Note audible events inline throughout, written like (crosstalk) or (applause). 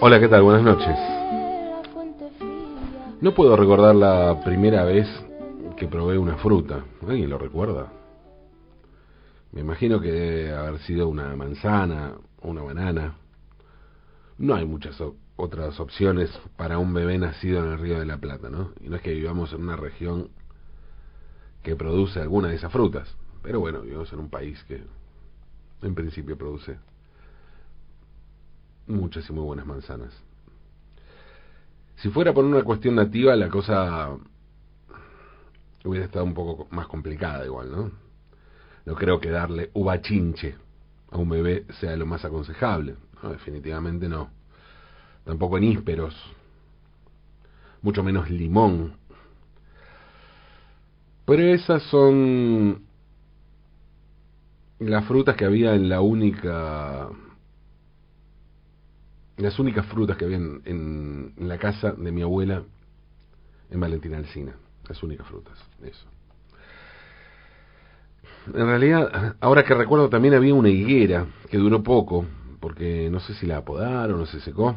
Hola, ¿qué tal? Buenas noches. No puedo recordar la primera vez que probé una fruta. ¿Alguien lo recuerda? Me imagino que debe haber sido una manzana o una banana. No hay muchas otras opciones para un bebé nacido en el Río de la Plata, ¿no? Y no es que vivamos en una región que produce alguna de esas frutas. Pero bueno, vivimos en un país que en principio produce muchas y muy buenas manzanas. Si fuera por una cuestión nativa, la cosa hubiera estado un poco más complicada igual, ¿no? No creo que darle uva chinche a un bebé sea lo más aconsejable. Definitivamente no. Tampoco nísperos. Mucho menos limón. Pero esas son las frutas que había en la única las únicas frutas que había en, la casa de mi abuela en Valentina Alcina. Las únicas frutas, eso. En realidad, ahora que recuerdo, también había una higuera que duró poco, porque no sé si la apodaron o se secó.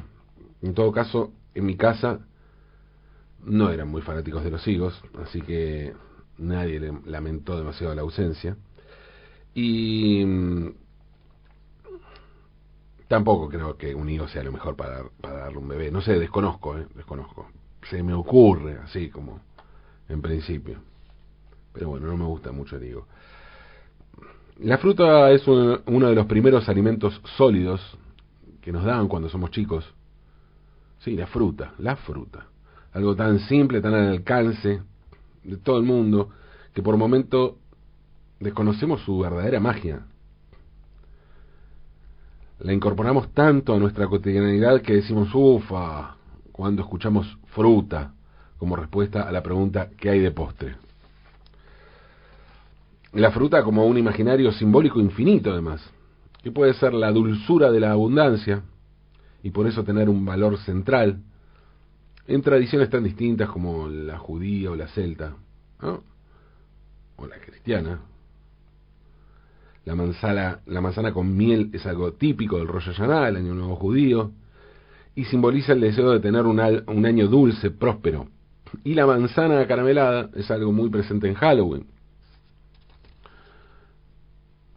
En todo caso, en mi casa no eran muy fanáticos de los higos, así que nadie lamentó demasiado la ausencia. Y mm, tampoco creo que un higo sea lo mejor para, para darle un bebé. No sé, desconozco, ¿eh? desconozco. Se me ocurre así como en principio. Pero bueno, no me gusta mucho el higo. La fruta es uno de los primeros alimentos sólidos que nos dan cuando somos chicos. Sí, la fruta, la fruta. Algo tan simple, tan al alcance de todo el mundo, que por momento desconocemos su verdadera magia. La incorporamos tanto a nuestra cotidianidad que decimos ufa cuando escuchamos fruta como respuesta a la pregunta ¿qué hay de postre? La fruta como un imaginario simbólico infinito además, que puede ser la dulzura de la abundancia y por eso tener un valor central en tradiciones tan distintas como la judía o la celta, o la cristiana, la manzana, la manzana con miel es algo típico del Rosh Hashanah, el año nuevo judío, y simboliza el deseo de tener un, un año dulce, próspero. Y la manzana caramelada es algo muy presente en Halloween,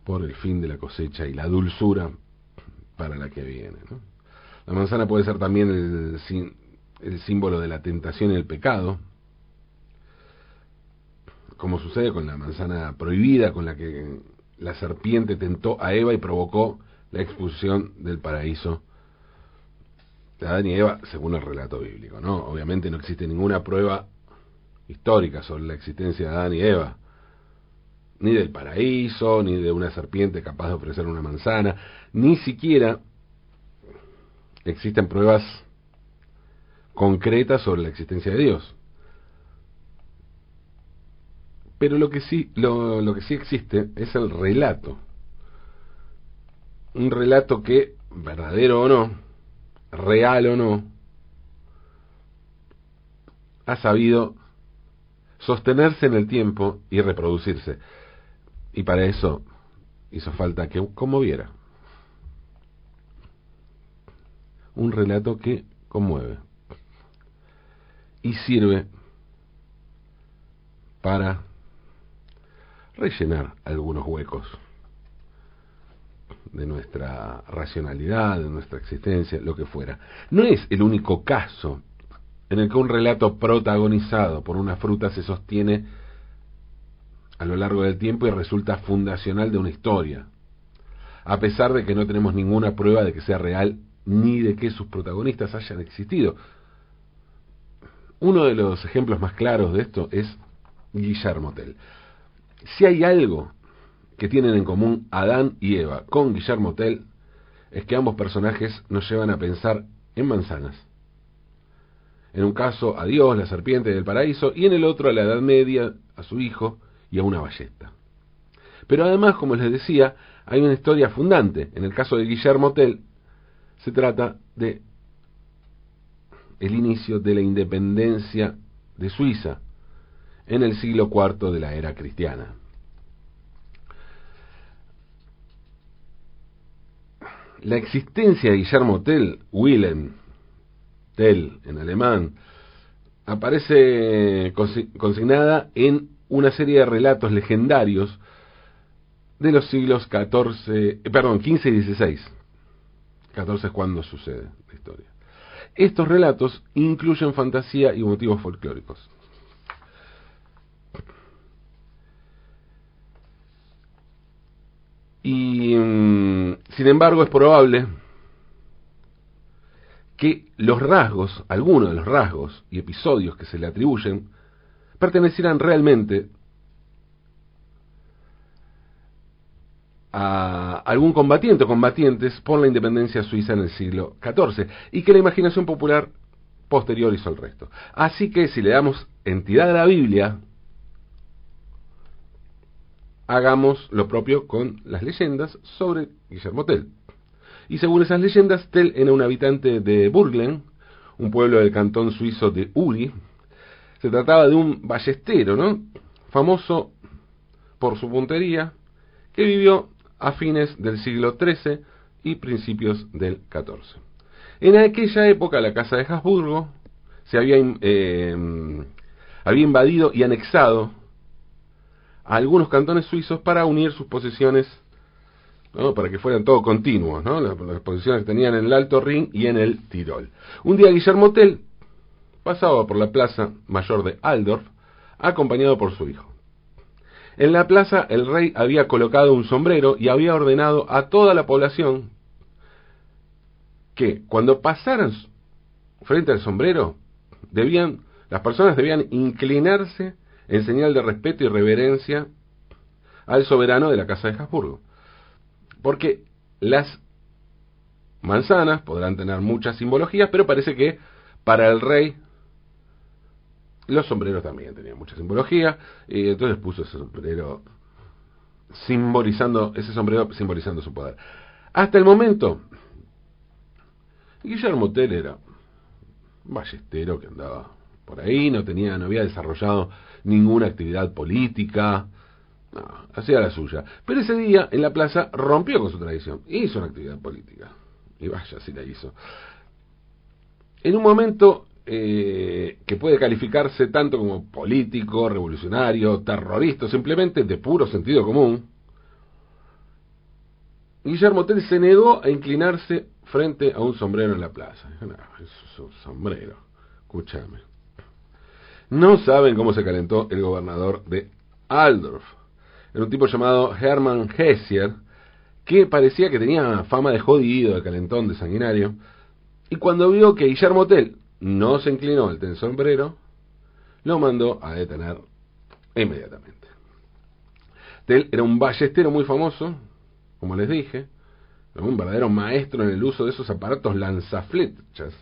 por el fin de la cosecha y la dulzura para la que viene. La manzana puede ser también el símbolo de la tentación y el pecado, como sucede con la manzana prohibida, con la que la serpiente tentó a Eva y provocó la expulsión del paraíso de Adán y Eva, según el relato bíblico. ¿no? Obviamente no existe ninguna prueba histórica sobre la existencia de Adán y Eva, ni del paraíso, ni de una serpiente capaz de ofrecer una manzana, ni siquiera existen pruebas concretas sobre la existencia de Dios. Pero lo que sí, lo, lo que sí existe es el relato. Un relato que, verdadero o no, real o no, ha sabido sostenerse en el tiempo y reproducirse. Y para eso hizo falta que conmoviera. Un relato que conmueve y sirve para rellenar algunos huecos de nuestra racionalidad, de nuestra existencia, lo que fuera. No es el único caso en el que un relato protagonizado por una fruta se sostiene a lo largo del tiempo y resulta fundacional de una historia, a pesar de que no tenemos ninguna prueba de que sea real ni de que sus protagonistas hayan existido. Uno de los ejemplos más claros de esto es Guillermo Tell. Si hay algo que tienen en común Adán y Eva con Guillermo Tell, es que ambos personajes nos llevan a pensar en manzanas. En un caso a Dios, la serpiente del paraíso, y en el otro a la Edad Media, a su hijo y a una ballesta. Pero además, como les decía, hay una historia fundante. En el caso de Guillermo Tell, se trata de el inicio de la independencia de Suiza, en el siglo IV de la era cristiana. La existencia de Guillermo Tell, Willem, Tell en alemán, aparece consignada en una serie de relatos legendarios de los siglos XIV, eh, perdón, XV y XVI. XIV es cuando sucede la historia. Estos relatos incluyen fantasía y motivos folclóricos. Y mm, sin embargo es probable que los rasgos, algunos de los rasgos y episodios que se le atribuyen, pertenecieran realmente a algún combatiente o combatientes por la independencia suiza en el siglo XIV y que la imaginación popular posterior hizo el resto. Así que si le damos entidad a la Biblia, hagamos lo propio con las leyendas sobre Guillermo Tell. Y según esas leyendas, Tell era un habitante de Burglen, un pueblo del cantón suizo de Uri. Se trataba de un ballestero, ¿no? Famoso por su puntería, que vivió a fines del siglo XIII y principios del XIV. En aquella época la casa de Habsburgo se había, eh, había invadido y anexado a algunos cantones suizos para unir sus posesiones para que fueran todo continuos, ¿no? las, posiciones que tenían en el Alto Rin y en el Tirol. Un día Guillermo Tell pasaba por la plaza mayor de Aldorf, acompañado por su hijo. En la plaza el rey había colocado un sombrero y había ordenado a toda la población que cuando pasaran frente al sombrero, debían, las personas debían inclinarse en señal de respeto y reverencia al soberano de la Casa de Habsburgo. Porque las manzanas podrán tener muchas simbologías, pero parece que para el rey los sombreros también tenían mucha simbología, y entonces puso ese sombrero simbolizando, ese sombrero simbolizando su poder. Hasta el momento, Guillermo Tell era un ballestero que andaba por ahí, no tenía, no había desarrollado ninguna actividad política, no, hacía la suya. Pero ese día en la plaza rompió con su tradición. Hizo una actividad política. Y vaya si la hizo. En un momento eh, que puede calificarse tanto como político, revolucionario, terrorista, simplemente de puro sentido común, Guillermo Tell se negó a inclinarse frente a un sombrero en la plaza. No, es un sombrero. Escúchame. No saben cómo se calentó el gobernador de Aldorf era un tipo llamado Hermann Hessier, que parecía que tenía fama de jodido, de calentón, de sanguinario, y cuando vio que Guillermo Tell no se inclinó ante el sombrero, lo mandó a detener inmediatamente. Tell era un ballestero muy famoso, como les dije, un verdadero maestro en el uso de esos aparatos lanzaflechas,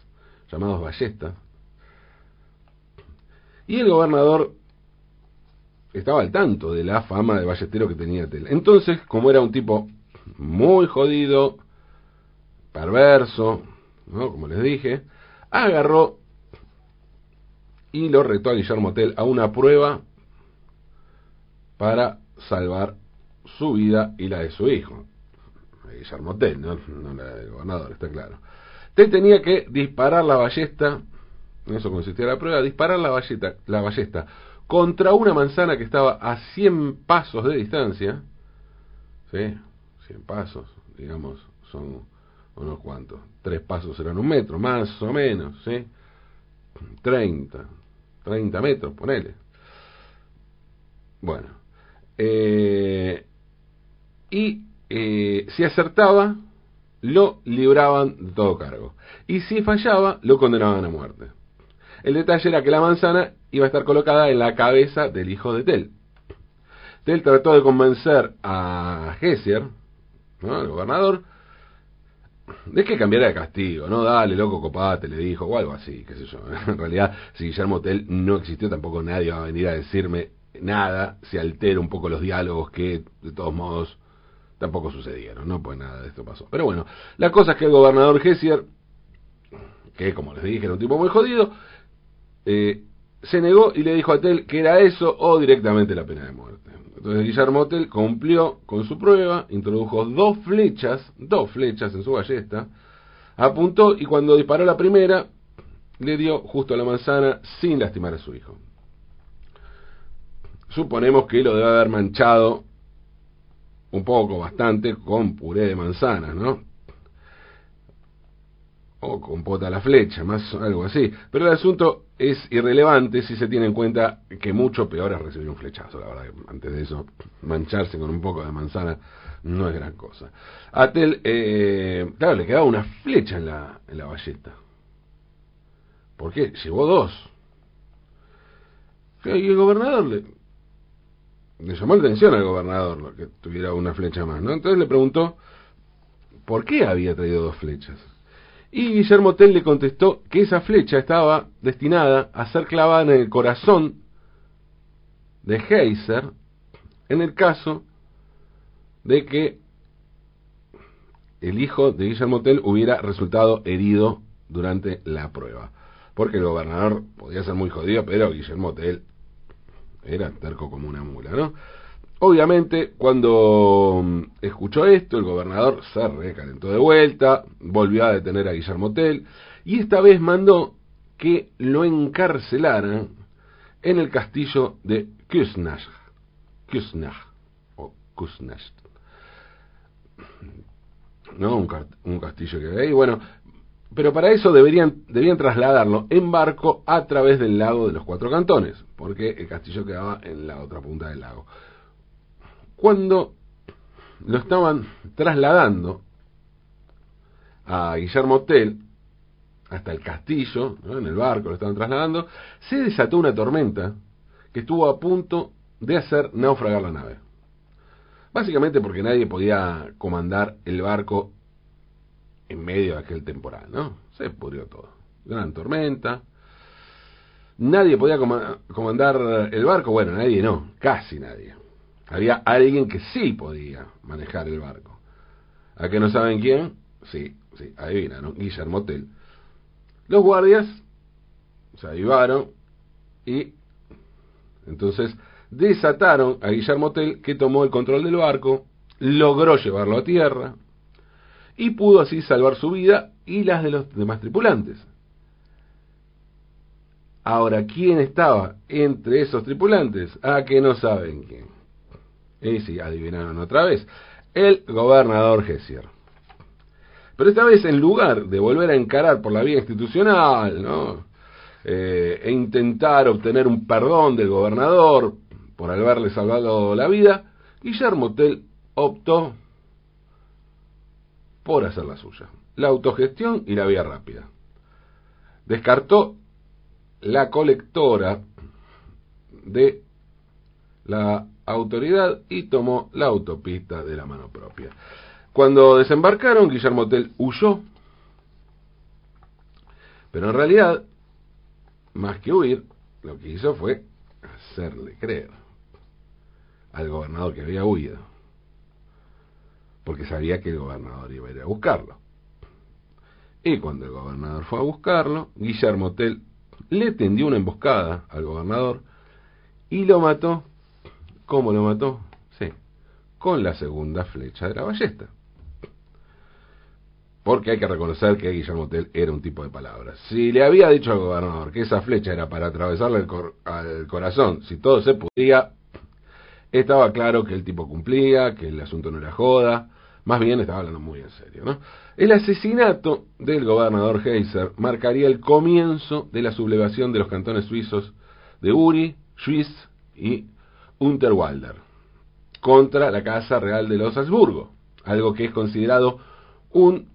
llamados ballestas. Y el gobernador estaba al tanto de la fama de ballestero que tenía Tel. Entonces, como era un tipo muy jodido, perverso, ¿no? como les dije, agarró y lo retó a Guillermo Tell a una prueba para salvar su vida y la de su hijo. Guillermo Tell, ¿no? no la del gobernador, está claro. Tell tenía que disparar la ballesta, en eso consistía la prueba, disparar la ballesta, contra una manzana que estaba a 100 pasos de distancia, ¿sí? 100 pasos, digamos, son unos cuantos, tres pasos serán un metro, más o menos, ¿sí? 30, 30 metros, ponele. Bueno, eh, y eh, si acertaba, lo libraban de todo cargo. Y si fallaba, lo condenaban a muerte. El detalle era que la manzana iba a estar colocada en la cabeza del hijo de Tell. Tell trató de convencer a Gessier, ¿no? el gobernador, de que cambiara de castigo, ¿no? Dale, loco, copate, le dijo, o algo así, qué sé yo. (laughs) En realidad, si Guillermo Tell no existió, tampoco nadie va a venir a decirme nada, se altera un poco los diálogos que, de todos modos, tampoco sucedieron, ¿no? Pues nada de esto pasó. Pero bueno, la cosa es que el gobernador Gessier, que como les dije era un tipo muy jodido, eh, se negó y le dijo a Tell que era eso o directamente la pena de muerte. Entonces Guillermo Tell cumplió con su prueba, introdujo dos flechas, dos flechas en su ballesta, apuntó y cuando disparó la primera, le dio justo la manzana sin lastimar a su hijo. Suponemos que lo debe haber manchado un poco, bastante, con puré de manzanas, ¿no? O con pota a la flecha, más algo así. Pero el asunto es irrelevante si se tiene en cuenta que mucho peor es recibir un flechazo, la verdad. Antes de eso, mancharse con un poco de manzana no es gran cosa. Atel, eh, claro, le quedaba una flecha en la, en la valleta. ¿Por qué? Llevó dos. Y el gobernador le, le llamó la atención al gobernador que tuviera una flecha más, ¿no? Entonces le preguntó por qué había traído dos flechas. Y Guillermo Tell le contestó que esa flecha estaba destinada a ser clavada en el corazón de Heiser en el caso de que el hijo de Guillermo Tell hubiera resultado herido durante la prueba. Porque el gobernador podía ser muy jodido, pero Guillermo Tell era terco como una mula, ¿no? Obviamente, cuando mm, escuchó esto, el gobernador se recalentó de vuelta, volvió a detener a Guillermo Tell y esta vez mandó que lo encarcelaran en el castillo de Kusnach, Kusnach o Kusnach, ¿no? Un, castillo que ahí. Bueno, pero para eso deberían, debían trasladarlo en barco a través del lago de los cuatro cantones, porque el castillo quedaba en la otra punta del lago. Cuando lo estaban trasladando a Guillermo Tell, hasta el castillo, en el barco lo estaban trasladando, se desató una tormenta que estuvo a punto de hacer naufragar la nave. Básicamente porque nadie podía comandar el barco en medio de aquel temporal, ¿no? Se pudrió todo. Gran tormenta. Nadie podía comandar el barco, bueno, nadie no, casi nadie. Había alguien que sí podía manejar el barco. ¿A que no saben quién? Sí, sí, adivina, ¿no? Guillermo Tell. Los guardias se avivaron y entonces desataron a Guillermo Tell que tomó el control del barco, logró llevarlo a tierra, y pudo así salvar su vida y las de los demás tripulantes. Ahora, ¿quién estaba entre esos tripulantes? Ah, que no saben quién. Y sí, adivinaron otra vez. El gobernador Gessier. Pero esta vez, en lugar de volver a encarar por la vía institucional, ¿no? Eh, e intentar obtener un perdón del gobernador por haberle salvado la vida, Guillermo Tell optó por hacer la suya. La autogestión y la vía rápida. Descartó la colectora de la autoridad y tomó la autopista de la mano propia. Cuando desembarcaron, Guillermo Tell huyó, pero en realidad, más que huir, lo que hizo fue hacerle creer al gobernador que había huido porque sabía que el gobernador iba a ir a buscarlo. Y cuando el gobernador fue a buscarlo, Guillermo Tell le tendió una emboscada al gobernador y lo mató. ¿Cómo lo mató? Sí, con la segunda flecha de la ballesta. Porque hay que reconocer que Guillermo Tell era un tipo de palabras. Si le había dicho al gobernador que esa flecha era para atravesarle al corazón, si todo se podía, estaba claro que el tipo cumplía, que el asunto no era joda, más bien estaba hablando muy en serio. ¿no? El asesinato del gobernador Heiser marcaría el comienzo de la sublevación de los cantones suizos de Uri, Schwyz y Unterwalder contra la Casa Real de los Habsburgo, algo que es considerado un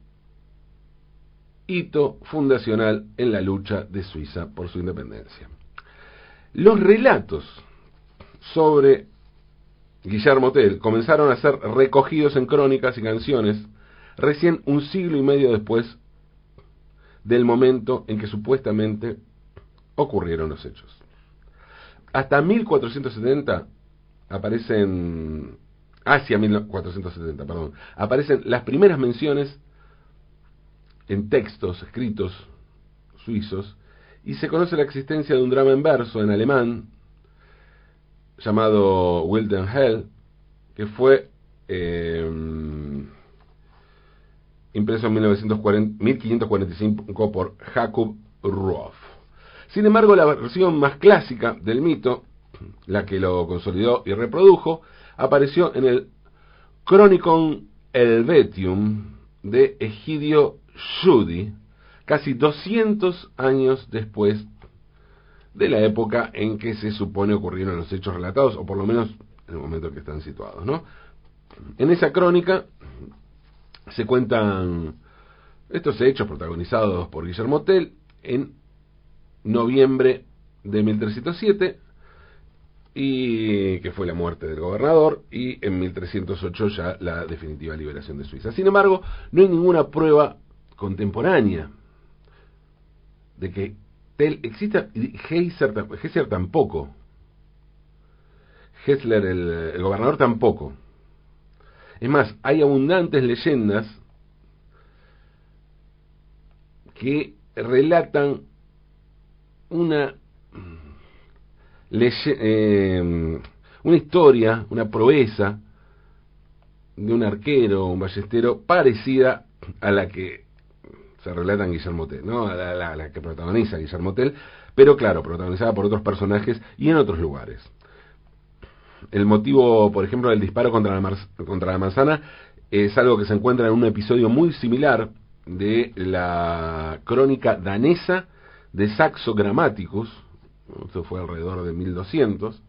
hito fundacional en la lucha de Suiza por su independencia. Los relatos sobre Guillermo Tell comenzaron a ser recogidos en crónicas y canciones recién un siglo y medio después del momento en que supuestamente ocurrieron los hechos. Hasta 1470 aparecen, hacia 1470, perdón, aparecen las primeras menciones en textos escritos suizos y se conoce la existencia de un drama en verso en alemán llamado Wilden Hell, que fue eh, impreso en 1545 por Jacob Roth. Sin embargo, la versión más clásica del mito, la que lo consolidó y reprodujo, apareció en el Chronicon Helvetium de Egidio Judi, casi 200 años después de la época en que se supone ocurrieron los hechos relatados, o por lo menos en el momento en que están situados. ¿no? En esa crónica se cuentan estos hechos protagonizados por Guillermo Tell en noviembre de 1307 y que fue la muerte del gobernador y en 1308 ya la definitiva liberación de Suiza. Sin embargo, no hay ninguna prueba contemporánea de que Tell exista, Heiser, tampoco, Hessler el gobernador tampoco. Es más, hay abundantes leyendas que relatan una eh, una historia, una proeza de un arquero, un ballestero, parecida a la que se relata en Guillermo Tell, ¿no? a la, que protagoniza Guillermo Tell, pero claro, protagonizada por otros personajes y en otros lugares. El motivo, por ejemplo, del disparo contra la, contra la manzana es algo que se encuentra en un episodio muy similar de la crónica danesa de Saxo Grammaticus, esto fue alrededor de 1200,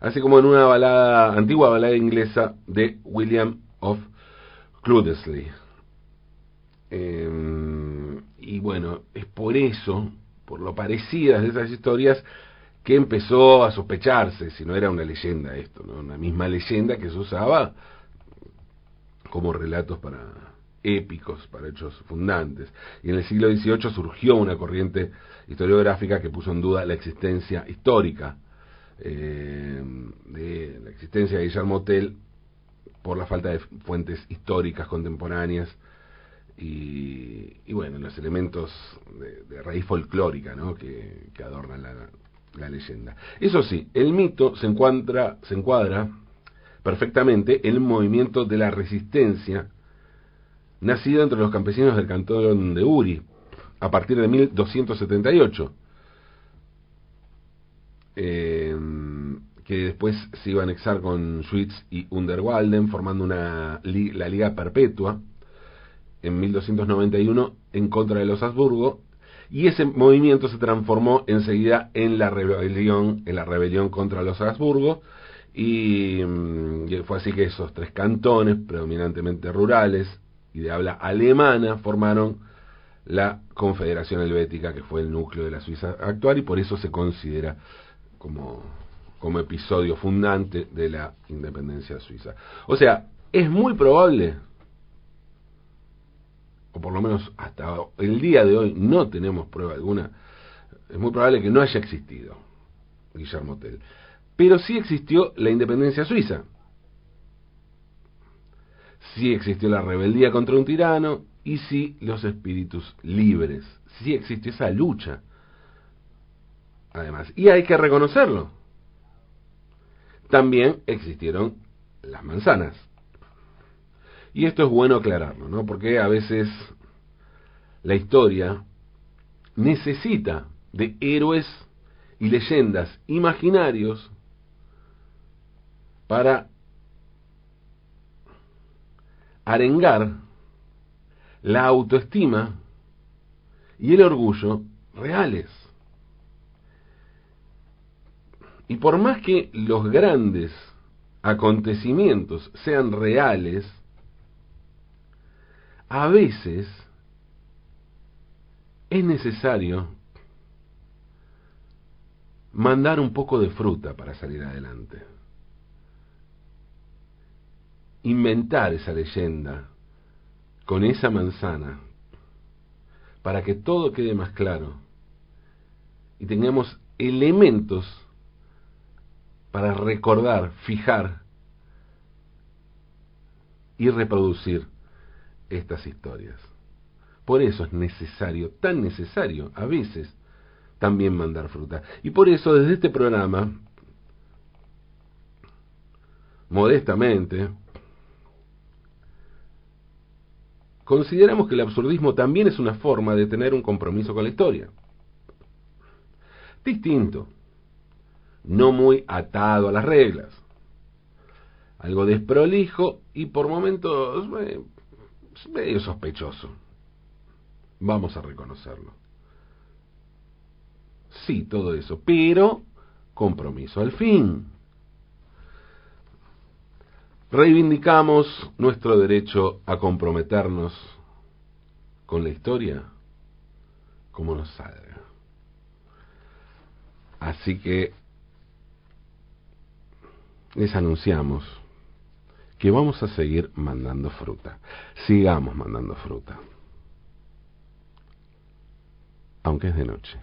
así como en una balada, antigua balada inglesa de William of Cloudesley. Em, y bueno, es por eso, por lo parecidas de esas historias, que empezó a sospecharse si no era una leyenda esto, ¿no? una misma leyenda que se usaba como relatos para épicos, para hechos fundantes. Y en el siglo XVIII surgió una corriente historiográfica que puso en duda la existencia histórica eh, de la existencia de Guillermo Tell por la falta de fuentes históricas contemporáneas y, bueno, los elementos de, raíz folclórica ¿no? que, adornan la, la, leyenda. Eso sí, el mito se encuadra, se encuadra perfectamente en el movimiento de la resistencia nacido entre los campesinos del cantón de Uri, a partir de 1278, eh, que después se iba a anexar con Schwyz y Underwalden, formando una, la Liga Perpetua, en 1291 en contra de los Habsburgo, y ese movimiento se transformó enseguida en la rebelión, en la rebelión contra los Habsburgo, y, mm, y fue así que esos tres cantones, predominantemente rurales y de habla alemana, formaron la Confederación Helvética, que fue el núcleo de la Suiza actual, y por eso se considera como, como episodio fundante de la independencia suiza. O sea, es muy probable, o por lo menos hasta el día de hoy no tenemos prueba alguna, es muy probable que no haya existido Guillermo Tell. Pero sí existió la independencia suiza. Sí existió la rebeldía contra un tirano, y sí los espíritus libres. Sí existe esa lucha. Además, y hay que reconocerlo. También existieron las manzanas. Y esto es bueno aclararlo, ¿no? Porque a veces la historia necesita de héroes y leyendas imaginarios para arengar la autoestima y el orgullo reales. Y por más que los grandes acontecimientos sean reales, a veces es necesario mandar un poco de fruta para salir adelante. Inventar esa leyenda con esa manzana para que todo quede más claro y tengamos elementos para recordar, fijar y reproducir estas historias. Por eso es necesario, tan necesario a veces, también mandar fruta. Y por eso desde este programa, modestamente, consideramos que el absurdismo también es una forma de tener un compromiso con la historia. Distinto, no muy atado a las reglas, algo desprolijo y por momentos eh, medio sospechoso. Vamos a reconocerlo. Sí, todo eso, pero compromiso al fin. Reivindicamos nuestro derecho a comprometernos con la historia como nos salga. Así que les anunciamos que vamos a seguir mandando fruta. Sigamos mandando fruta. Aunque es de noche.